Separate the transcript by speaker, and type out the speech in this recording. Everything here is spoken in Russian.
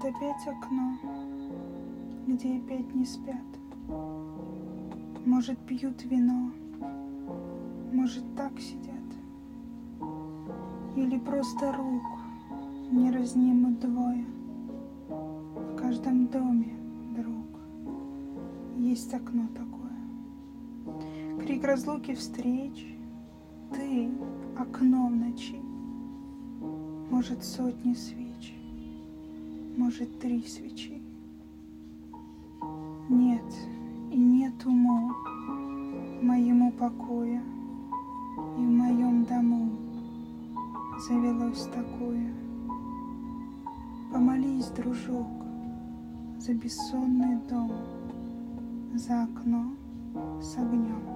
Speaker 1: Вот опять окно, где опять не спят. Может, пьют вино, может, так сидят. Или просто рук не разнимут двое. В каждом доме, друг, есть окно такое. Крик разлуки встреч, ты окно в ночи. Может, сотни свеч, может, три свечи. Нет, и нет уму моему покоя, и в моем дому завелось такое. Помолись, дружок, за бессонный дом, за окно с огнем.